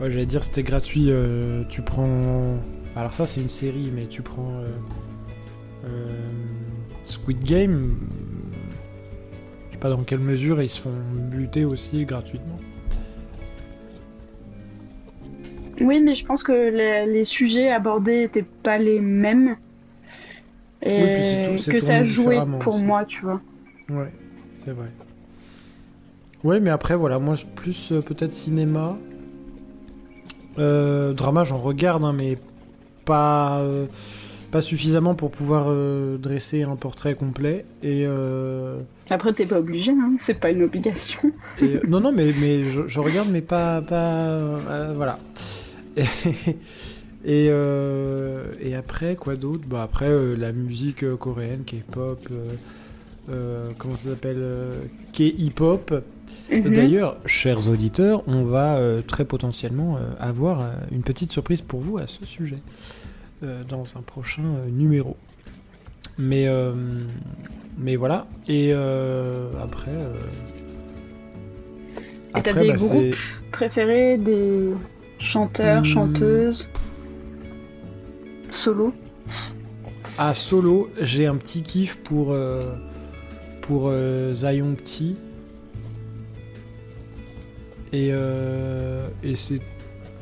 S2: ouais, j'allais dire c'était gratuit. euh, tu prends. Alors ça, c'est une série, mais tu prends euh, euh, Squid Game. Je sais pas dans quelle mesure ils se font buter aussi gratuitement.
S1: Oui, mais je pense que les, les sujets abordés étaient pas les mêmes. Et
S2: Oui, puis c'est tout- c'est
S1: que ça jouait
S2: différemment
S1: pour
S2: aussi.
S1: moi, tu vois.
S2: Ouais, c'est vrai. Ouais, mais après, voilà, moi, plus euh, peut-être cinéma. Euh, drama, j'en regarde, hein, mais pas, euh, pas suffisamment pour pouvoir euh, dresser un portrait complet. Et,
S1: Après, t'es pas obligé, hein, c'est pas une obligation.
S2: et- non, non, mais, mais je, je regarde, mais pas. pas voilà. Et, et, et après, quoi d'autre? Bah, après, la musique coréenne, K-pop. comment ça s'appelle K-hip-hop.
S1: Mhm.
S2: D'ailleurs, chers auditeurs, on va euh, très potentiellement euh, avoir euh, une petite surprise pour vous à ce sujet dans un prochain numéro. Mais, mais voilà. Et après.
S1: Et t'as des
S2: bah,
S1: groupes préférés, des chanteurs,
S2: Hmm.
S1: chanteuses, solo?
S2: À solo, j'ai un petit kiff pour, pour euh, Zayong. Et, euh, et c'est.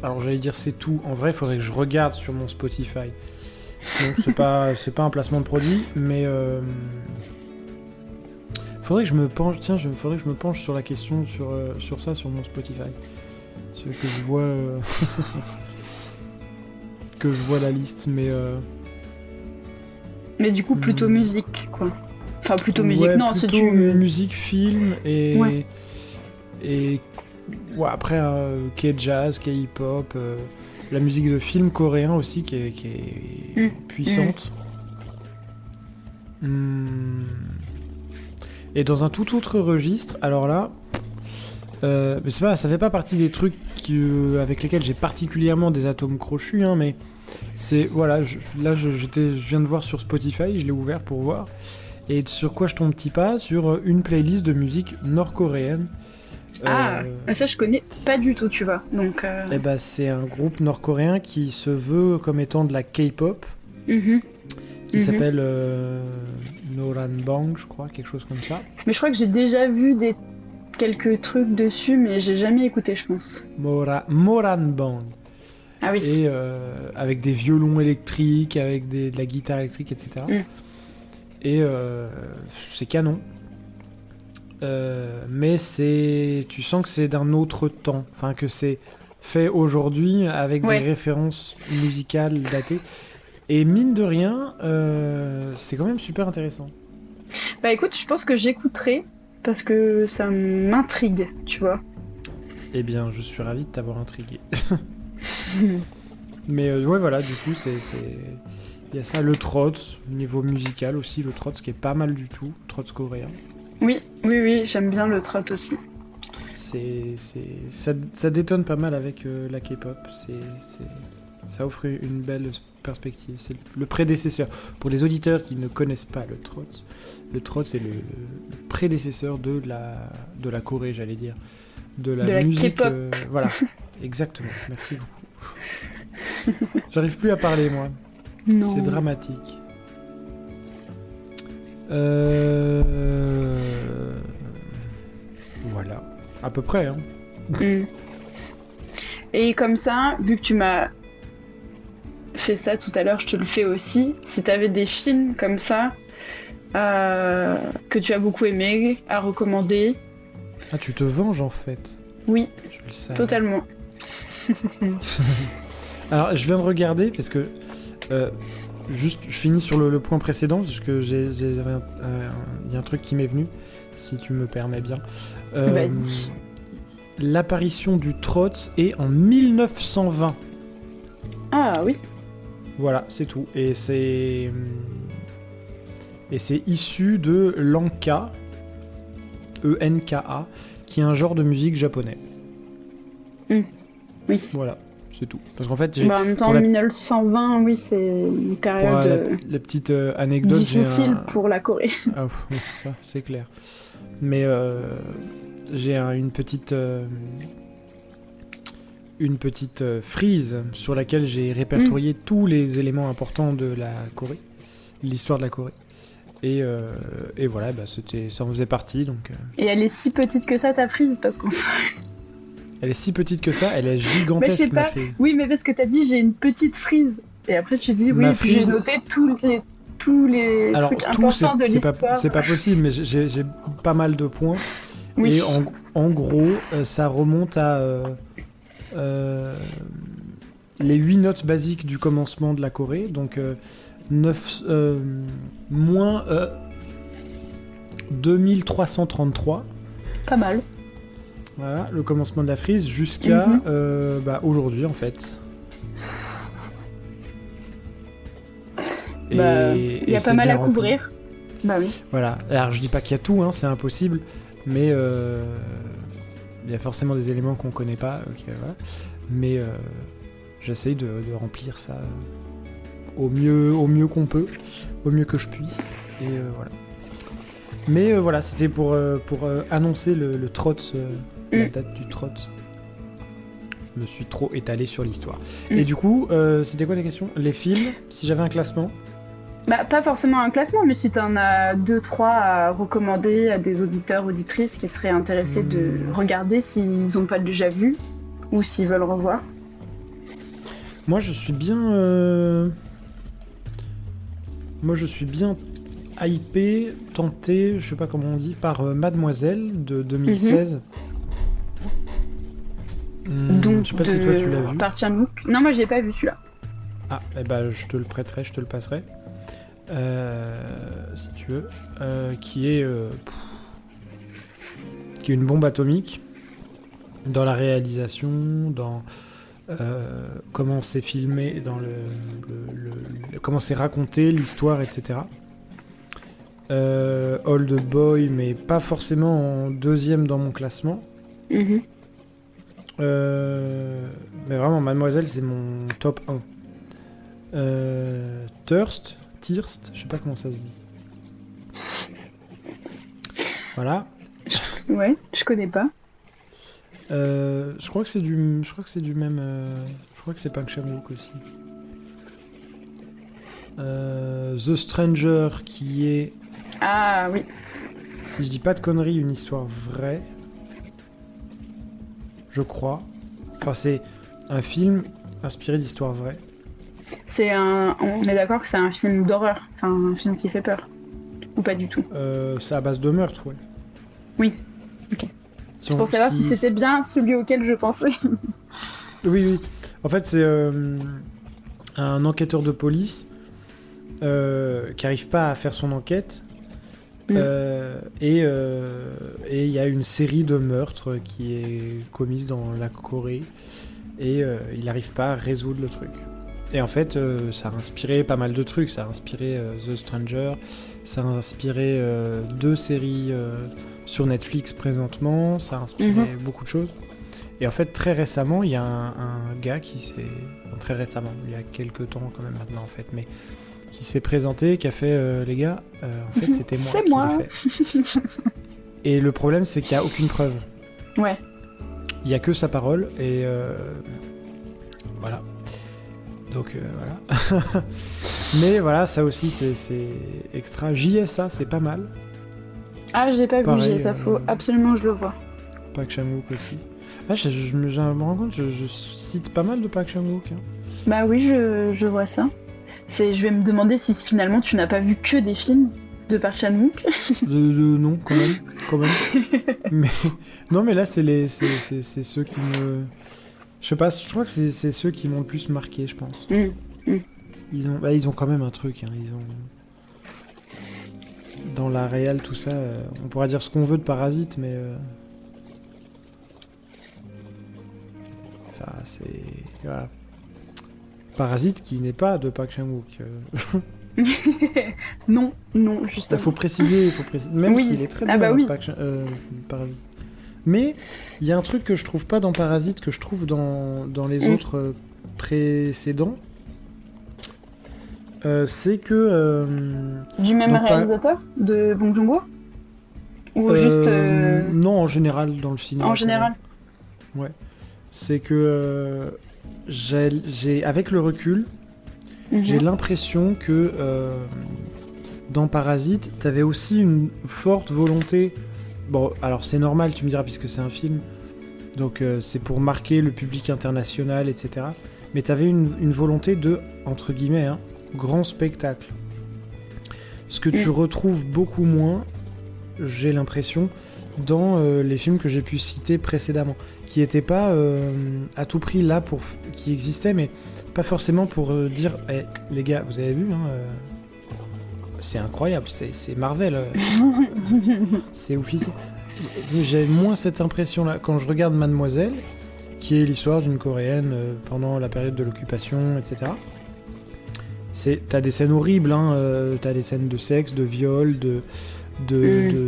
S2: Alors j'allais dire c'est tout. En vrai, il faudrait que je regarde sur mon Spotify. Donc c'est pas, c'est pas un placement de produit, mais. Euh, faudrait que je me penche. Tiens, il faudrait que je me penche sur la question sur, euh, sur ça, sur mon Spotify. C'est que je vois. euh, que je vois la liste, mais. euh,
S1: Mais du coup, plutôt
S2: Hmm.
S1: musique, quoi. Enfin, plutôt musique,
S2: Ouais,
S1: non, c'est du.
S2: musique, film et
S1: Ouais.
S2: et ouais, après euh, K-jazz, K-hip-hop, euh, la musique de film coréen aussi qui est, qui est
S1: Mm.
S2: puissante. Hmm. Et dans un tout autre registre, alors là, euh, mais pas, ça fait pas partie des trucs qui, avec lesquels j'ai particulièrement des atomes crochus, hein, mais c'est voilà, je- là je, je viens de voir sur Spotify, je l'ai ouvert pour voir. Et sur quoi je tombe petit pas Sur une playlist de musique nord-coréenne.
S1: Ah,
S2: Euh,
S1: ça je connais pas du tout, tu vois. Donc. euh,
S2: eh ben, c'est un groupe nord-coréen qui se veut comme étant de la K-pop,
S1: mhm.
S2: qui
S1: Mhm.
S2: s'appelle euh, Noranbang, je crois, quelque chose comme ça.
S1: Mais je crois que j'ai déjà vu des quelques trucs dessus, mais j'ai jamais écouté, je pense.
S2: Mora, Moranbang.
S1: Ah oui.
S2: Et euh, avec des violons électriques, avec des- de la guitare électrique, etc.
S1: Mm.
S2: Et euh, c'est canon. Euh, mais c'est, tu sens que c'est d'un autre temps, enfin que c'est fait aujourd'hui avec
S1: Ouais.
S2: des références musicales datées. Et mine de rien, euh, c'est quand même super intéressant.
S1: Bah écoute, je pense que j'écouterai parce que ça m'intrigue, tu vois.
S2: Eh bien, je suis ravi de t'avoir intrigué. Mais euh, ouais, voilà, du coup, c'est. Il y a ça, le trotz, au niveau musical aussi, le trotz qui est pas mal du tout, trotz coréen.
S1: Oui, oui, oui, j'aime bien le trot aussi.
S2: C'est, c'est, ça, ça détonne pas mal avec euh, la K-pop. C'est, c'est- ça offre une belle perspective. C'est le prédécesseur. Pour les auditeurs qui ne connaissent pas le trotz, le trotz c'est le, le prédécesseur de la, de la Corée, j'allais dire. De la,
S1: De la
S2: musique.
S1: K-pop.
S2: euh, voilà, exactement. Merci beaucoup. J'arrive plus à parler, moi. C'est dramatique. Euh... Voilà. À peu près, hein.
S1: Mm. Et comme ça, vu que tu m'as fait ça tout à l'heure, je te le fais aussi. Si t'avais des films comme ça euh, que tu as beaucoup aimé, à recommander,
S2: Ah, tu te venges, en fait.
S1: oui,
S2: Je le savais.
S1: totalement.
S2: Alors, je viens de regarder parce que. euh, juste, je finis sur le, le point précédent parce que j'ai, il y a un truc qui m'est venu, si tu me permets bien. Euh, l'apparition du Trotz est en 1920.
S1: Ah oui,
S2: Voilà, c'est tout. Et c'est. hum, Et c'est issu de l'enka, E-N-K-A, qui est un genre de musique japonais.
S1: Mm. Oui.
S2: Voilà, c'est tout. Parce qu'en fait, j'ai.
S1: Bah, en même temps,
S2: la-
S1: 1920, oui, c'est une période
S2: la, la petite euh, anecdote,
S1: difficile
S2: un...
S1: pour la Corée.
S2: Ah, oui, ça, c'est clair. Mais euh, j'ai un- une petite. euh, une petite euh, frise sur laquelle j'ai répertorié tous les éléments importants de la Corée, l'histoire de la Corée. Et, et voilà, bah, c'était, ça en faisait partie. Donc,
S1: Et elle est si petite que ça, ta frise, parce qu'on
S2: elle est si petite que ça, elle est
S1: Mais je sais
S2: gigantesque
S1: pas. Oui, mais parce que t'as dit j'ai une petite frise. Et après tu dis oui,
S2: Ma
S1: puis j'ai noté tous les, tous les
S2: Alors
S1: trucs
S2: tout,
S1: importants de l'histoire.
S2: c'est pas possible, mais j'ai, pas mal de points.
S1: Oui.
S2: Et en, en gros, euh, ça remonte à euh, euh, les 8 notes basiques du commencement de la Corée. Donc, euh, 9, euh, moins euh, 2333.
S1: Pas mal.
S2: Voilà, le commencement de la frise jusqu'à
S1: Mhm.
S2: euh, bah, aujourd'hui en fait.
S1: Bah, Il y a pas mal à
S2: rempli.
S1: couvrir. Bah oui.
S2: Voilà. Alors je dis pas qu'il y a tout, hein, c'est impossible, mais euh, il y a forcément des éléments qu'on connaît pas. voilà. Mais euh, j'essaye de, de remplir ça au mieux, au mieux qu'on peut, au mieux que je puisse. Et voilà. Mais euh, voilà, c'était pour, euh, pour euh, annoncer le, le trot, la
S1: Mm.
S2: date du trot. Je me suis trop étalé sur l'histoire.
S1: Mm.
S2: Et du coup, euh, c'était quoi ta question? Les films, si j'avais un classement?
S1: Bah pas forcément un classement, mais si t'en as deux, trois à recommander à des auditeurs, auditrices qui seraient intéressés de regarder s'ils ont pas déjà vu ou s'ils veulent revoir.
S2: Moi, je suis bien. euh, Moi, je suis bien hypé, tenté, je sais pas comment on dit, par euh, Mademoiselle de 2016. Hmm,
S1: Donc
S2: je sais pas si toi tu l'as vu.
S1: Par. Non, moi j'ai pas vu celui-là.
S2: Ah, eh ben, je te le prêterai, je te le passerai. Euh, si tu veux. Euh, qui est. euh, pff, qui est une bombe atomique dans la réalisation, dans comment c'est filmé, dans le, le- le- le- comment c'est raconté, l'histoire, etc. Old Boy, mais pas forcément en deuxième dans mon classement.
S1: Mhm.
S2: Euh, mais vraiment, Mademoiselle, c'est mon top 1. Euh, Thirst, Thirst, je sais pas comment ça se dit. Voilà.
S1: Ouais, je connais pas.
S2: Euh, je crois que c'est du, je crois que c'est du même, je crois que c'est Chan-wook aussi. The Stranger, qui est,
S1: Ah oui.
S2: si je dis pas de conneries, une histoire vraie. Je crois. Enfin, c'est un film inspiré d'histoires vraies.
S1: C'est un. On est d'accord que c'est un film d'horreur. Enfin, un film qui fait peur. Ou pas du tout.
S2: Euh, c'est à base de meurtre, ouais.
S1: Oui. Ok.
S2: Si on-
S1: Pour savoir si
S2: si-
S1: c'était bien celui auquel je pensais.
S2: Oui, oui. En fait, c'est euh, un enquêteur de police euh, qui n'arrive pas à faire son enquête.
S1: Mm.
S2: Euh, et euh, et il y a une série de meurtres qui est commise dans la Corée. Et euh, il n'arrive pas à résoudre le truc. Et en fait, euh, ça a inspiré pas mal de trucs. Ça a inspiré euh, The Stranger. Ça a inspiré euh, deux séries sur Netflix présentement. Ça a inspiré
S1: Mhm.
S2: beaucoup de choses. Et en fait, très récemment, il y a un, un gars qui s'est. enfin, très récemment, il y a quelques temps quand même maintenant en fait, mais qui s'est présenté, qui a fait euh, les gars, euh, en fait c'était moi
S1: C'est moi.
S2: fait. Et le problème c'est qu'il n'y a aucune preuve.
S1: Ouais.
S2: Il n'y a que sa parole et euh, voilà. Donc voilà. mais voilà, ça aussi c'est extra. JSA c'est pas mal.
S1: Ah, je l'ai pas
S2: Pareil,
S1: vu, ça
S2: euh,
S1: faut absolument que je le vois.
S2: Park Chan-wook aussi. Ah, je, je me je me rends compte, je, cite pas mal de Park Chan-wook. hein.
S1: Bah oui, je vois ça. C'est, je vais me demander si finalement tu n'as pas vu que des films de Park Chan-wook.
S2: De, de- non, quand même, quand même. mais non, mais là, c'est les, c'est, c'est- c'est ceux qui me, je sais pas, je crois que c'est, c'est ceux qui m'ont le plus marqué, je pense.
S1: Mm,
S2: Ils ont, bah, ils ont quand même un truc. hein, ils ont dans la réal tout ça. euh, on pourra dire ce qu'on veut de Parasite, mais euh, enfin, c'est voilà. Parasite qui n'est pas de Park Chan-wook. euh,
S1: non, non,
S2: Il
S1: justement.
S2: faut préciser, il faut préciser. Même
S1: Oui.
S2: s'il est très
S1: Ah
S2: bien
S1: bah oui.
S2: Park- euh, Parasite. Mais il y a un truc que je trouve pas dans Parasite que je trouve dans, dans les
S1: Mm.
S2: autres euh, précédents. Euh, c'est que euh,
S1: Du même
S2: pas-
S1: réalisateur de Bong Joon-ho? Ou juste
S2: euh,
S1: euh,
S2: non en général dans le cinéma.
S1: en général
S2: même. C'est que euh, j'ai, avec le recul,
S1: Mhm.
S2: j'ai l'impression que euh, dans Parasite, t'avais aussi une forte volonté. Bon, alors c'est normal, tu me diras, puisque c'est un film, donc euh, c'est pour marquer le public international, etc. Mais t'avais une, une volonté de, entre guillemets, hein, grand spectacle. Ce que tu
S1: Mm.
S2: retrouves beaucoup moins, j'ai l'impression, dans euh, les films que j'ai pu citer précédemment, qui n'étaient pas euh, à tout prix là pour, qui existaient, mais pas forcément pour euh, dire, Eh, les gars, vous avez vu, hein, c'est incroyable, c'est Marvel, c'est officiel. J'ai moins cette impression-là quand je regarde Mademoiselle, qui est l'histoire d'une coréenne pendant la période de l'occupation, etc. C'est, t'as des scènes horribles, hein, t'as des scènes de sexe, de viol, de de,
S1: Mm.
S2: de,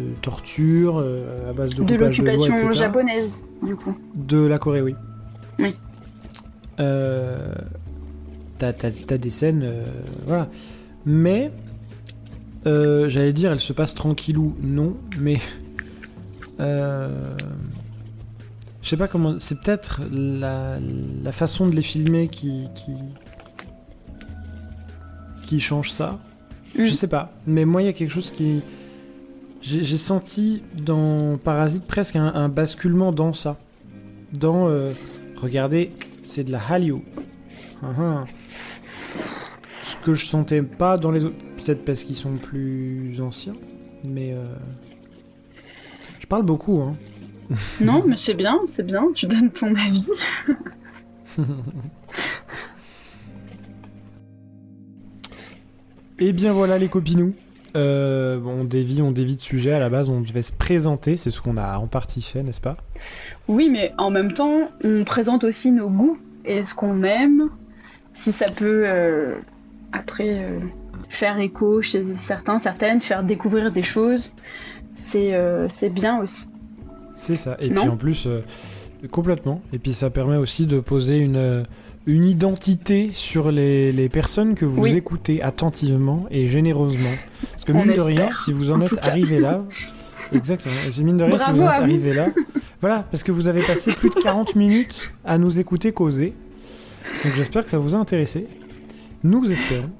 S2: de torture euh, à base de,
S1: de l'occupation japonaise, du coup.
S2: De la Corée, oui.
S1: Oui.
S2: Euh, t'as, des scènes, euh, voilà. Mais, euh, j'allais dire, elle se passe tranquillou, non, mais, euh, je sais pas comment, c'est peut-être la, la façon de les filmer qui, qui, qui change ça.
S1: Mm.
S2: Je sais pas, mais moi il y a quelque chose qui, j'ai senti dans Parasite presque un, un basculement dans ça. Dans, euh, regardez, c'est de la Hallyu. Ah, ah. Ce que je sentais pas dans les autres, peut-être parce qu'ils sont plus anciens, mais euh, je parle beaucoup. Hein.
S1: Non, mais c'est bien, c'est bien, tu donnes ton avis.
S2: Et bien voilà les copinous. Euh, bon, on dévie, on dévie de sujet. À la base, on devait se présenter. C'est ce qu'on a en partie fait, n'est-ce pas?
S1: Oui, mais en même temps, on présente aussi nos goûts et ce qu'on aime. Si ça peut, euh, après, euh, faire écho chez certains, certaines, faire découvrir des choses, c'est euh, c'est bien aussi.
S2: C'est ça. Et
S1: Non?
S2: puis en plus, complètement. Et puis ça permet aussi de poser une, une identité sur les, les personnes que vous
S1: Oui.
S2: écoutez attentivement et généreusement. Parce que
S1: On
S2: mine de rien, si vous en, êtes arrivé là, exactement. C'est mine de rien, si vous en êtes arrivé là, voilà, parce que vous avez passé plus de 40 minutes à nous écouter causer. Donc j'espère que ça vous a intéressé. Nous espérons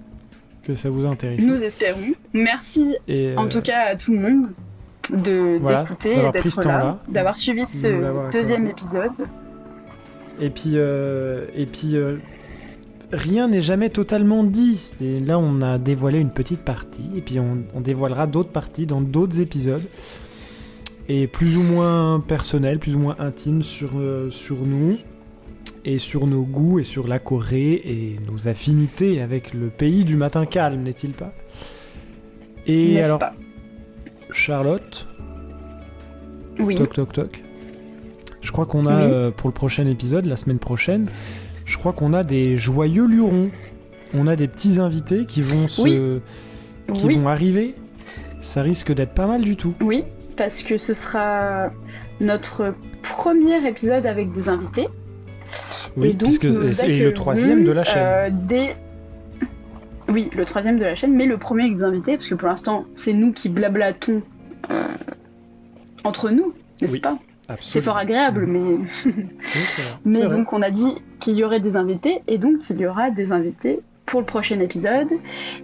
S2: que ça vous a intéressé.
S1: Nous espérons. Merci
S2: Et,
S1: en
S2: euh,
S1: tout cas à tout le monde de
S2: voilà,
S1: d'écouter,
S2: d'avoir
S1: et d'être là, d'avoir suivi ce deuxième épisode.
S2: Et puis, euh, et puis euh, rien n'est jamais totalement dit. Et là, on a dévoilé une petite partie, et puis on, on dévoilera d'autres parties dans d'autres épisodes. Et plus ou moins personnels, plus ou moins intimes sur, euh, sur nous, et sur nos goûts, et sur la Corée, et nos affinités avec le pays du matin calme, n'est-il pas? Et alors,
S1: pas?
S2: Charlotte,
S1: Oui.
S2: Toc toc toc. Je crois qu'on a
S1: Oui.
S2: euh, pour le prochain épisode, la semaine prochaine, je crois qu'on a des joyeux lurons. On a des petits invités qui vont se,
S1: Oui.
S2: qui
S1: Oui.
S2: vont arriver. Ça risque d'être pas mal du tout.
S1: Oui, parce que ce sera notre premier épisode avec des invités.
S2: Oui,
S1: et donc, nous
S2: c'est le troisième de la chaîne.
S1: euh, des... Oui, le troisième de la chaîne, mais le premier avec des invités, parce que pour l'instant, c'est nous qui blablatons euh, entre nous, n'est-ce
S2: Oui,
S1: pas? C'est fort agréable, mais,
S2: Oui,
S1: mais donc on a dit qu'il y aurait des invités, et donc il y aura des invités pour le prochain épisode.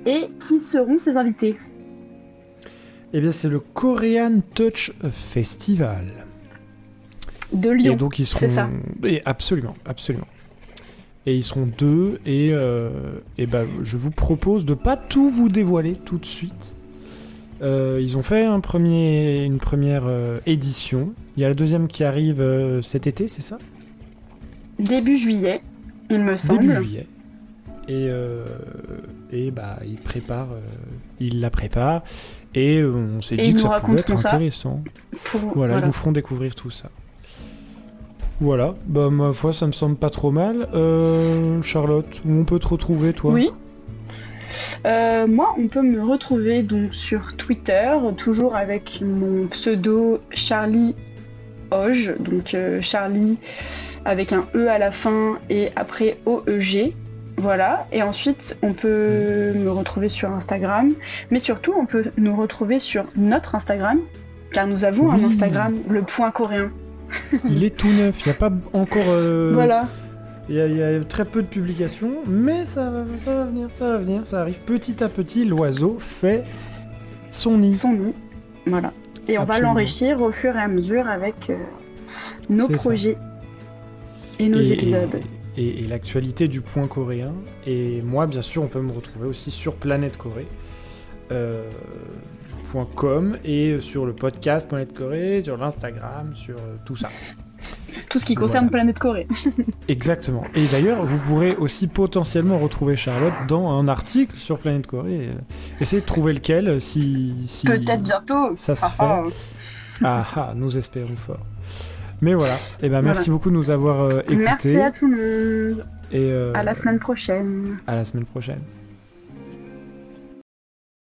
S1: Et qui seront ces invités?
S2: Eh bien, c'est le Korean Touch Festival.
S1: De Lyon.
S2: Et donc ils seront.
S1: c'est ça.
S2: Et absolument, absolument. Et ils seront deux. Et, euh, et ben, je vous propose de pas tout vous dévoiler tout de suite. Euh, ils ont fait un premier, une première euh, édition. Il y a la deuxième qui arrive euh, cet été, c'est ça?
S1: Début juillet, il me semble.
S2: Début juillet. Et, et bah, ils préparent, ils la préparent. Et on s'est dit que ça pouvait être intéressant.
S1: Pour...
S2: Voilà,
S1: voilà.
S2: ils nous feront découvrir tout ça. Voilà, bah ma foi, ça me semble pas trop mal. Charlotte, où on peut te retrouver, toi?
S1: Oui. Euh, moi, on peut me retrouver donc sur Twitter, toujours avec mon pseudo Charlie Oge, donc euh, Charlie avec un E à la fin et après OEG. Voilà, et ensuite on peut me retrouver sur Instagram, mais surtout on peut nous retrouver sur notre Instagram, car nous avons un. Instagram, le point coréen.
S2: Il est tout neuf, il n'y a pas encore. euh,
S1: Voilà,
S2: Il y, a- il y a très peu de publications, mais ça va, ça va venir, ça va venir, ça arrive petit à petit. L'oiseau fait son nid.
S1: son nom. Voilà. Et on va l'enrichir au fur et à mesure avec euh, nos
S2: ça.
S1: projets et nos
S2: et,
S1: épisodes.
S2: et- et l'actualité du point coréen. Et moi, bien sûr, on peut me retrouver aussi sur Planète Corée. euh, .com et sur le podcast Planète Corée, sur l'Instagram, sur euh, tout ça.
S1: Tout ce qui concerne
S2: Voilà.
S1: Planète Corée.
S2: Exactement. Et d'ailleurs, vous pourrez aussi potentiellement retrouver Charlotte dans un article sur Planète Corée. Euh, Essayez de trouver lequel, euh, si... si...
S1: Peut-être bientôt.
S2: Ça se
S1: Ah, ah.
S2: Ah ah, nous espérons fort. Mais voilà. Eh ben, merci
S1: Voilà.
S2: beaucoup de nous avoir euh, écoutés.
S1: Merci à tout le monde.
S2: Et euh,
S1: À la semaine prochaine.
S2: à la semaine prochaine.